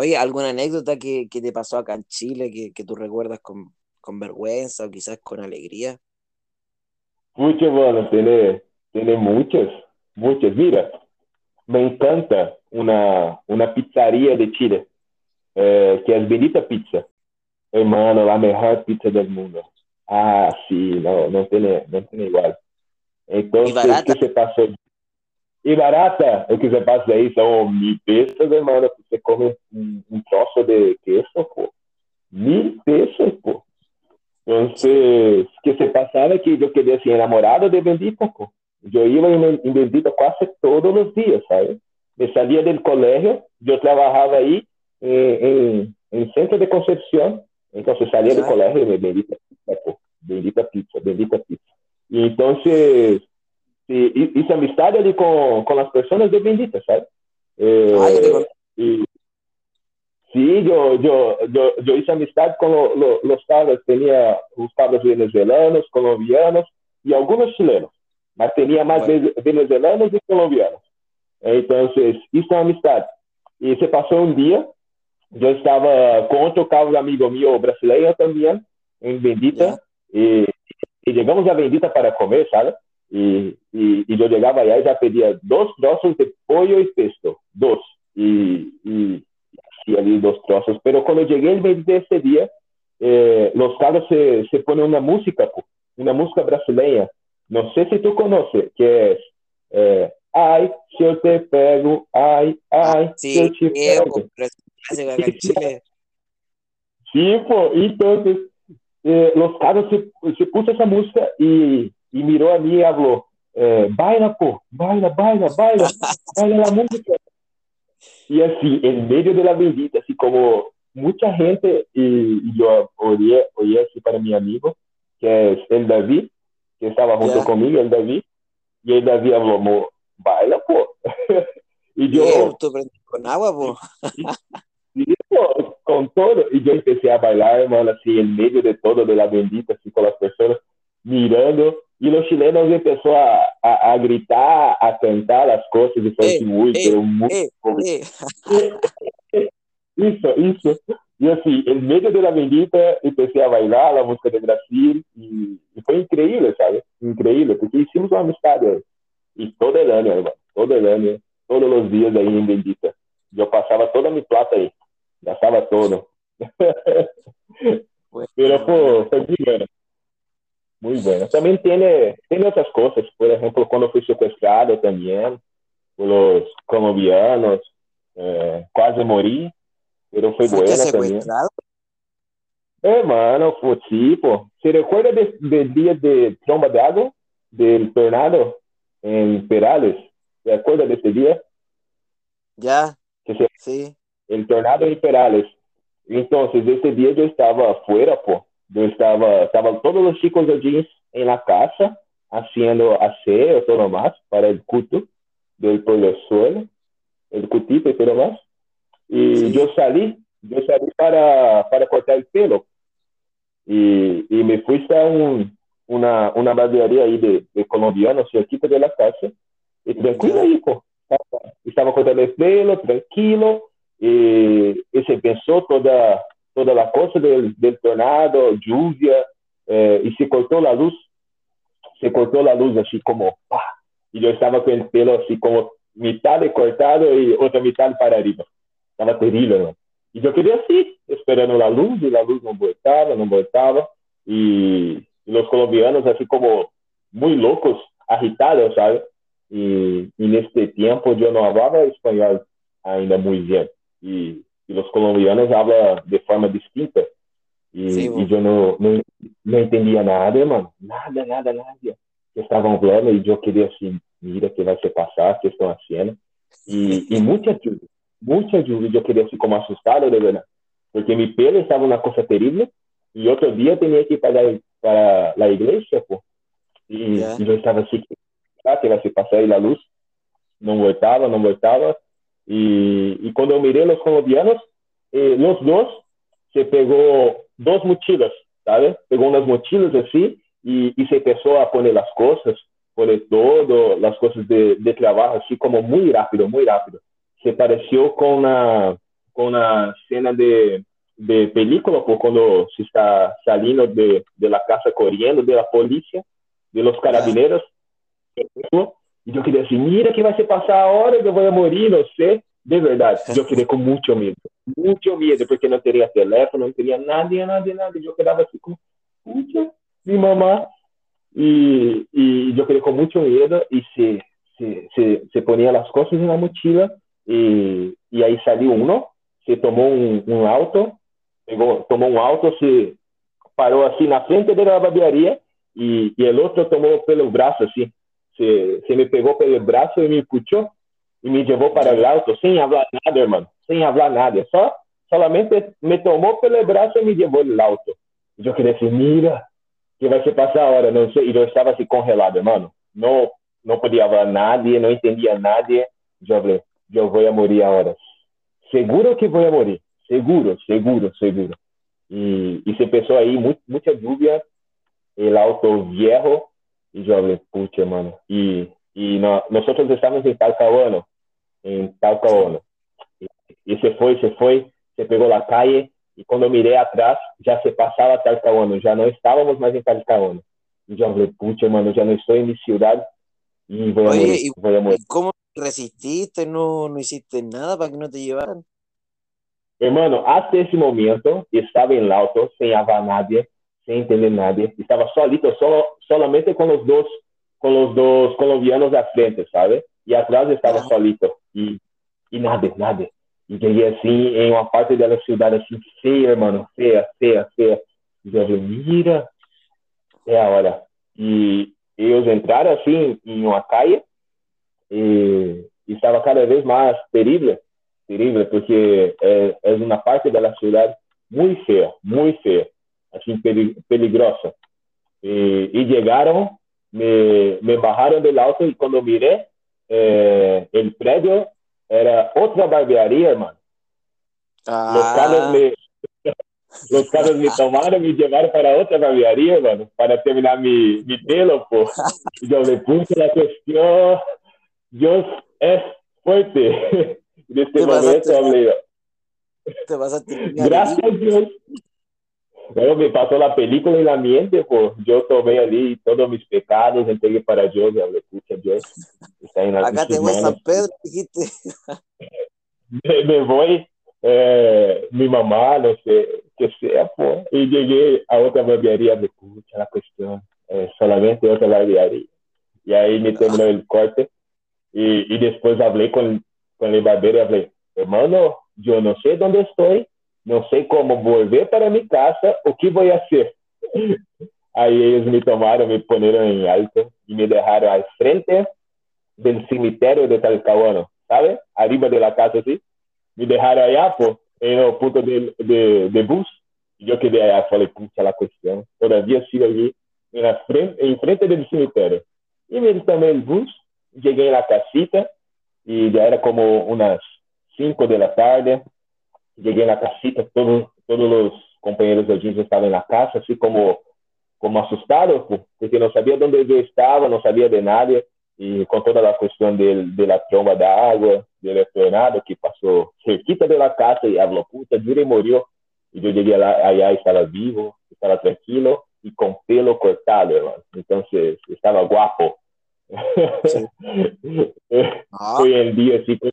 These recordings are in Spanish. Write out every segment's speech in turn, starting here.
Oye, ¿alguna anécdota que, que te pasó acá en Chile que, que tú recuerdas con, con vergüenza o quizás con alegría? Muchas, bueno, tiene, tiene muchas, muchas. Mira, me encanta una, una pizzería de Chile, eh, que es Benita Pizza. Hermano, la mejor pizza del mundo. Ah, sí, no, no tiene, no tiene igual. Entonces, ¿qué se pasó? E barata, o que você passa aí são mil pesos, hermano, você come um, um troço de queso, pô. Mil pesos, pô. Então, o que se passava é que eu queria ser enamorado de Bendita, pô. Eu ia em, em Bendita quase todos os dias, sabe? Eu saía do colégio, eu trabalhava aí em, em, em centro de concepção, então eu saía do colégio e Bendita Pizza, pô. Bendita Pizza, Bendita Pizza. E então, y hice amistad ali con, con las personas de Bendita, ¿sabes? Eh, Ay, y, sí, yo, yo, yo, yo hice amistad con lo, lo, los padres, tenía los venezolanos, colombianos y algunos chilenos, mas tenía más bueno. venezolanos y colombianos. Entonces, hice amistad. Y se pasó un día, yo estaba con otro cabo amigo mío brasileño también, en Bendita, yeah. y, y llegamos a Bendita para comer, ¿sabes? Y, y, y, yo llegaba allá y ya pedía dos trozos de pollo y pesto, dos, y, y así allí dos trozos. Pero cuando llegué el mes de ese día, eh, los carros se, se ponen una música, una música brasileña. No sé si tú conoces, que es eh, Ay, si yo te pego, ay, ay, sí, si yo te pego. Sí, pues, entonces eh, los carros se, se puso esa música y y miró a mí y habló, eh, baila, po, baila, baila, baila, baila la música. Y así, en medio de la bendita, así como mucha gente, y, yo oí, oí así para mi amigo, que es el David, que estaba junto yeah. conmigo, el David, y el David habló, baila, po. y yo... Con agua, po. y, y, con todo, y yo empecé a bailar, hermano, así, en medio de todo, de la bendita, así con las personas mirando, y los chilenos empezó a, a, a, gritar, a cantar las cosas y fue eh, muy, eh, pero muy... Eh, eso, eso. Y así, en medio de la bendita, empecé a bailar la música de Brasil y, y fue increíble, ¿sabes? Increíble, porque hicimos una amistad ahí. Y todo el año, hermano, todo el año, todos los días ahí en Bendita. Yo pasaba toda mi plata ahí, gastaba todo. pero fue, fue muy bueno. Muy bueno. También tiene, tiene otras cosas. Por ejemplo, cuando fui secuestrado también por los colombianos, eh, casi morí, pero fue buena también. Hermano, fue tipo. ¿Se recuerda del de día de tromba de agua? Del tornado en Perales. ¿Se acuerda de ese día? Ya. Que se, sí. El tornado en Perales. Entonces, ese día yo estaba afuera, po. Yo estaba, estaban todos los chicos allí en la casa haciendo aseo, todo más, para el culto del suelo, el cultito y todo más. Y sí. yo salí, yo salí para, para cortar el pelo. Y, y me fui a un, una, una barbearía ahí de, de colombianos cerquita de la casa. Y tranquilo po. Estaba cortando el pelo, tranquilo. Y, y se pensó toda, toda la cosa del, tornado, lluvia, eh, y se cortó la luz, se cortó la luz así como, ¡pah! y yo estaba con el pelo así como mitad de cortado y otra mitad para arriba. Estaba terrible, ¿no? Y yo quería así, esperando la luz, y la luz no voltaba, no voltaba, y los colombianos así como muy locos, agitados, ¿sabes? Y, y en este tiempo yo no hablaba español ainda muy bien. Y y los colombianos hablan de forma distinta. Y, sí, y yo no, no, no, entendía nada, hermano. Nada, nada, nada. Estaban hablando y yo quería así, mira qué va a pasar, qué están haciendo. Y, y mucha lluvia, mucha lluvia. Yo quería así como asustado, de verdad. Porque mi pelo estaba una cosa terrible. Y otro día tenía que ir para, para la iglesia, pues. Y, yeah. y yo estaba así, ¿qué va a pasar? Y la luz no voltaba, no voltaba. Y, y cuando miré los colombianos, eh, los dos se pegó dos mochilas, ¿sabes? Pegó unas mochilas así y, y, se empezó a poner las cosas, pone todo, las cosas de, de trabajo, así como muy rápido, muy rápido. Se pareció con una, con una escena de, de película, por cuando se está saliendo de, de la casa corriendo de la policía, de los carabineros. Y yo quería decir, mira qué va a pasar ahora, yo voy a morir, no sé. De verdad, yo quedé con mucho miedo, mucho miedo, porque no tenía teléfono, no tenía nadie, nadie, nadie. Yo quedaba así como, pucha, mi mamá. Y, y yo quedé con mucho miedo y se, se, se, se ponía las cosas en la mochila y, y ahí salió uno, se tomó un, un auto, pegó, tomó un auto, se paró así na frente de la barbearia y, y el otro tomó pelo brazo así, se, se me pegó pelo brazo y me escuchó y me llevó para el auto sin hablar nada, hermano, sin hablar nada, só, solamente me tomó pelo brazo y me llevó el auto. Yo quería mira, ¿qué va a pasar ahora? No sé, y yo estaba así congelado, hermano, no, no podía hablar nadie, no entendía a nadie, yo hablé, yo voy a morir ahora, seguro que voy a morir, seguro, seguro, seguro. Y, y se empezó ahí mu mucha lluvia, el auto viejo, y yo hablé, pucha, hermano, y, y no, nosotros estamos en Talcahuano, en Talcahuano. Y, y, se fue, se fue, se pegó la calle y cuando miré atrás ya se pasaba Talcahuano, ya no estábamos más en Talcahuano. Y yo hablé, pucha, hermano, ya no estoy en mi ciudad y voy a Oye, morir, ¿y, voy a morir. cómo resististe? ¿No, no hiciste nada para que no te llevaran? Hermano, hasta esse momento estava em auto, sem hablar nadie, sem entender nadie. Estava solito, solo, solamente com os dois, com os dois colombianos à frente, sabe? E atrás estava solito. E, e nada, nada. E cheguei assim, em uma parte da cidade assim, feia, hermano, feia, feia, feia. E eu falei, mira, é a hora. E eles entraram assim em uma calle e, e estava cada vez mais terrível terrível porque é, é uma parte da cidade muito feia, muito feia, assim peligrosa. E, e chegaram, me, me bajaram do auto e quando mirei, eh, o prédio era outra barbearia, hermano. Ah. Los carros me, los carros me tomaron y llevaron para otra barbearía, hermano, para terminar mi, mi pelo, po. Y yo le puse la cuestión, Dios es fuerte. En este Te momento hablé, te pasaste una gracias. Dios. Luego me pasó la película en la mente, pues yo tomé allí todos mis pecados, entregué para Dios y hablé, pucha Dios, está en, Acá te voy San manos. Pedro, dijiste. me, me voy, eh, mi mamá, no sé, que sea, pues. Y llegué a otra barbearía, me escucha la cuestión, eh, solamente otra barbearía. Y ahí me terminó el corte. Y, y después hablé con, con el barbero y hablé, hermano, yo no sé dónde estoy, no sé cómo volver para mi casa, o qué voy a hacer. Aí eles me tomaram, me poneram em alto e me deixaram à frente do cemitério de Talcahuano, sabe? Arriba de la casa, assim. Me deixaram allá, pô, em o ponto de, de, de bus. E eu quedei allá, falei, puxa, la questão. Todavia sigo ali, na frente, em frente do cemitério. E me tomei o bus, cheguei na casita, e já era como umas 5 da tarde. Cheguei na casita, todos, todos os companheiros da gente estavam na casa, assim como como assustado, porque não sabia onde eu estava, não sabia de nada, e com toda a questão de, de la tromba da água, del tornado que passou cerquita de la casa e falou, puta, Jure morreu. E eu cheguei lá, allá estava vivo, estava tranquilo e com pelo cortado, hermano. Então, estava guapo. Sí. Ah, Foi el assim, como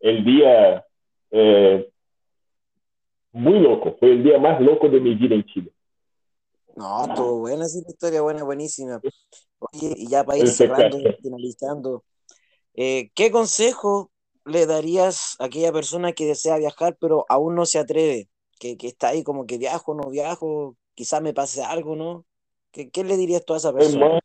el dia eh, muy loco, foi el dia mais louco de mi vida en Chile. no, estuvo buena esa historia, buena, buenísima. Oye, y ya para ir cerrando, finalizando, eh, ¿qué consejo le darías a aquella persona que desea viajar pero aún no se atreve? Que, que está ahí como que viajo, no viajo, quizás me pase algo, ¿no? ¿Qué, qué le dirías tú a esa persona? Hermano,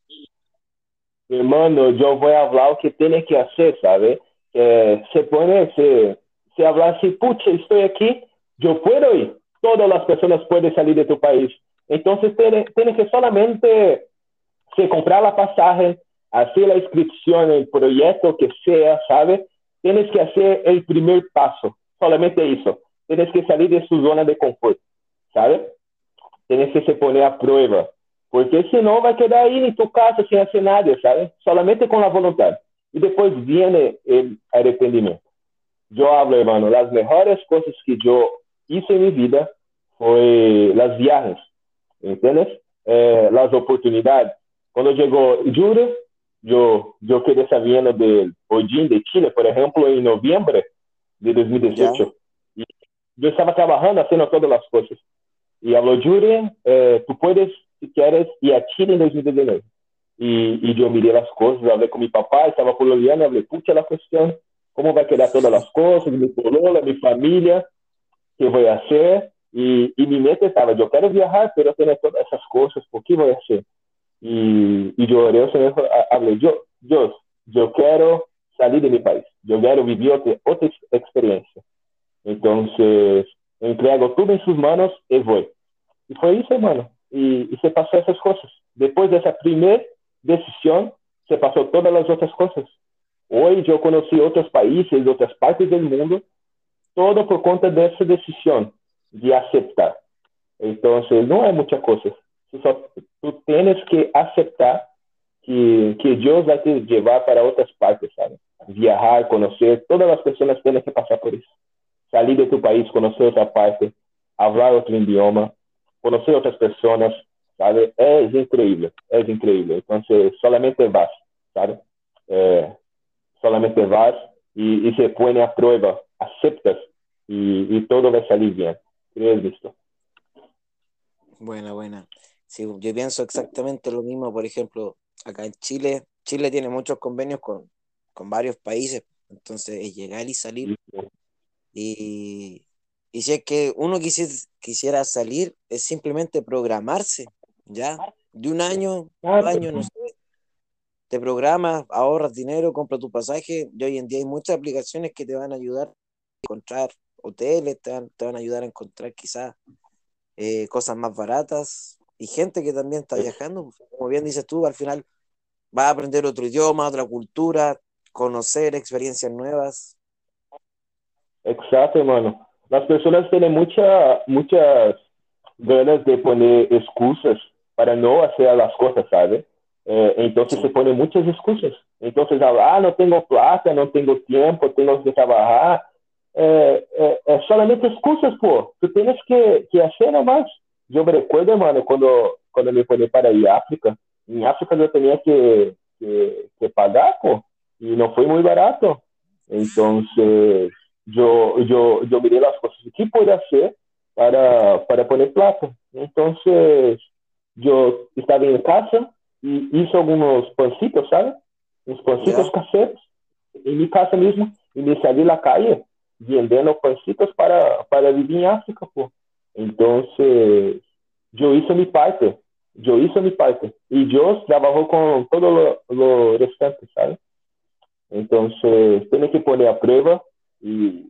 hermano, yo voy a hablar lo que tiene que hacer, ¿sabe? Eh, se pone, se, se habla así, pucha, estoy aquí, yo puedo ir. Todas las personas pueden salir de tu país. Entonces, tiene, tiene que solamente se comprar la pasaje, hacer la inscripción, el proyecto que sea, ¿sabe? Tienes que hacer el primer paso, solamente eso. Tienes que salir de su zona de confort, ¿sabe? Tienes que se poner a prueba. porque senão vai quedar aí em tu casa sem hacer nada, sabe? Solamente com a vontade. E depois vem o arrependimento. Eu hablo, hermano, as melhores coisas que eu hice em minha vida foi as viagens, ¿entiendes? Eh, as oportunidades. Quando chegou julho, eu, eu quedé sabiendo del Odin de Chile, por exemplo, em novembro de 2018. Yeah. E eu estava trabalhando, fazendo todas as coisas. E falou, Yuri, eh, tu puedes, si quieres, ir a Chile em 2019. E, e eu mirei as coisas, falei com meu papai, estava pololeando, falei, puxa, a questão, como vai quedar todas as coisas, minha polola, minha família, que vou fazer? E, e minha mente estava, eu quero viajar, pero tenho todas essas coisas, por que vou fazer? E, e eu orei ao Senhor, falei, Deus, eu quero sair de meu país, eu quero viver outra, outra experiência. Então, entrego tudo em suas mãos e vou. E foi isso, hermano. E, e você passou essas coisas. Depois dessa primeira decisão, você passou todas as outras coisas. Hoje eu conheci outros países, outras partes do mundo, todo por conta dessa decisão de aceitar. Então, não é muita coisa. Só, tu tens que aceitar que, que Deus vai te levar para outras partes, sabe? Viajar, conhecer, todas as pessoas têm que passar por isso. Salir de tu país, conhecer outra parte, falar outro idioma, conhecer outras pessoas, sabe? É incrível, é incrível. Então, solamente vas, sabe? É, solamente vas e, e se põe a prova, aceptas e, e todo vai salir bem. ¿Crees esto? Buena, buena. Sí, yo pienso exactamente lo mismo, por ejemplo, acá en Chile, Chile tiene muchos convenios con, con varios países, entonces es llegar y salir. Y, y si es que uno quisiera, quisiera salir, es simplemente programarse, ¿ya? De un año, un año, no sé. Te programas, ahorras dinero, compras tu pasaje. Y hoy en día hay muchas aplicaciones que te van a ayudar a encontrar hoteles, te van, te van a ayudar a encontrar quizás eh, cosas más baratas y gente que también está viajando. Como bien dices tú, al final va a aprender otro idioma, otra cultura, conocer experiencias nuevas. Exacto, hermano. Las personas tienen mucha, muchas ganas de poner excusas para no hacer las cosas, ¿sabes? Eh, entonces se ponen muchas excusas. Entonces, ah, no tengo plata, no tengo tiempo, tengo que trabajar, é, é, é solamente excusas, pô. Tu tens que, que hacer nomás. Eu me recuerdo, mano, quando, quando me fui para ir à África, em África eu tinha que, que, que pagar, pô, e não foi muito barato. Então, eu, eu, eu mirei as coisas. O que pode ser para, para pôr plata? Então, eu estava em casa e hice alguns pancitos, sabe? Uns pancitos yeah. caseiros, em minha casa mesmo, e me saí na calle vendendo pancitos para, para vivir em África, pô. Então, eu hice mi parte. Eu hice mi parte. E Deus trabalhou com todo o restante, sabe? Então, tem que pôr a prova e,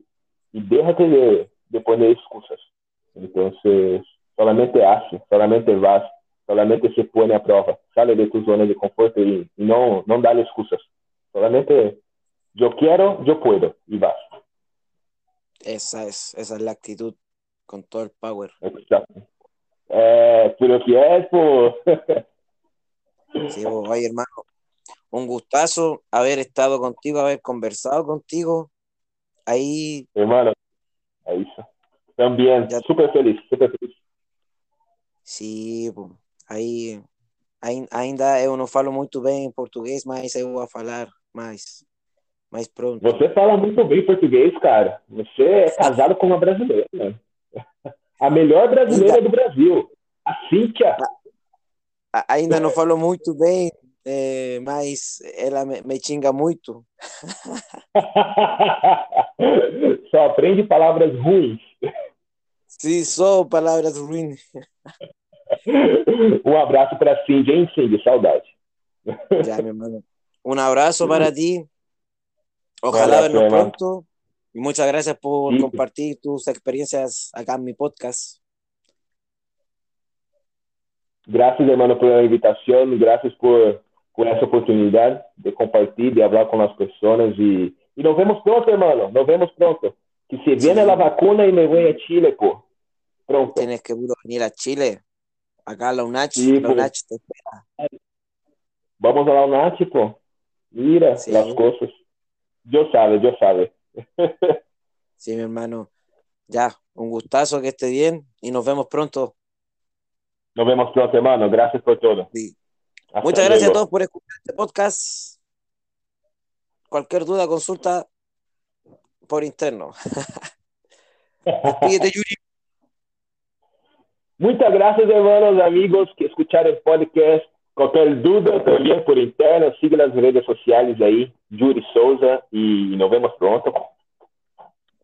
e déjate de, de poner excusas. Então, solamente hace, solamente vas, solamente se põe a prova. Sale de tu zona de conforto e, e não, não dá excusas. Solamente, eu quero, eu puedo, e vas. Esa es, esa es la actitud con todo el power. Exacto. Eh, pero que es, pues. sí, oye, hermano, un gustazo haber estado contigo, haber conversado contigo. Ahí. Hermano, ahí está. También, súper feliz, súper feliz. Sí, pues, aí, ainda eu não falo muito bem português, mas eu vou falar mais mas pronto. Você fala muito bem português, cara. Você é casado com uma brasileira. A melhor brasileira ainda, do Brasil. A Cíntia. Ainda não falo muito bem, é, mas ela me, me xinga muito. só aprende palavras ruins. Sim, só palavras ruins. um abraço para Cindy, hein, Cindy? Saudade. Já, meu mano. Um abraço para ti. Ojalá vernos pronto. Y muchas gracias por compartir tus experiencias acá en mi podcast. Gracias, hermano, por la invitación. Gracias por, por esa oportunidad de compartir, de hablar con las personas. Y, y nos vemos pronto, hermano. Nos vemos pronto. Que se viene la vacuna y me voy a Chile, por Pronto. Tienes que venir a Chile. Acá la UNACH, Sí, la pues. UNACH te espera. Vamos a la UNACH, po. Mira Sí. las cosas. Yo sabe, yo sabe. Sí, mi hermano. Ya, un gustazo que esté bien y nos vemos pronto. Nos vemos pronto, hermano. Gracias por todo. Sí. Muchas gracias a todos por escuchar este podcast. Cualquier duda, consulta por interno. Despídete, Yuri. Muchas gracias, hermanos, amigos que escucharon el podcast. Cualquier duda también por interno, siga las redes sociales ahí, Yuri Souza, y nos vemos pronto.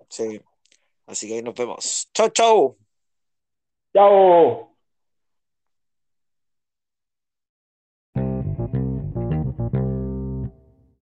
Sí. Así que ahí nos vemos. Chau, chau. Chao.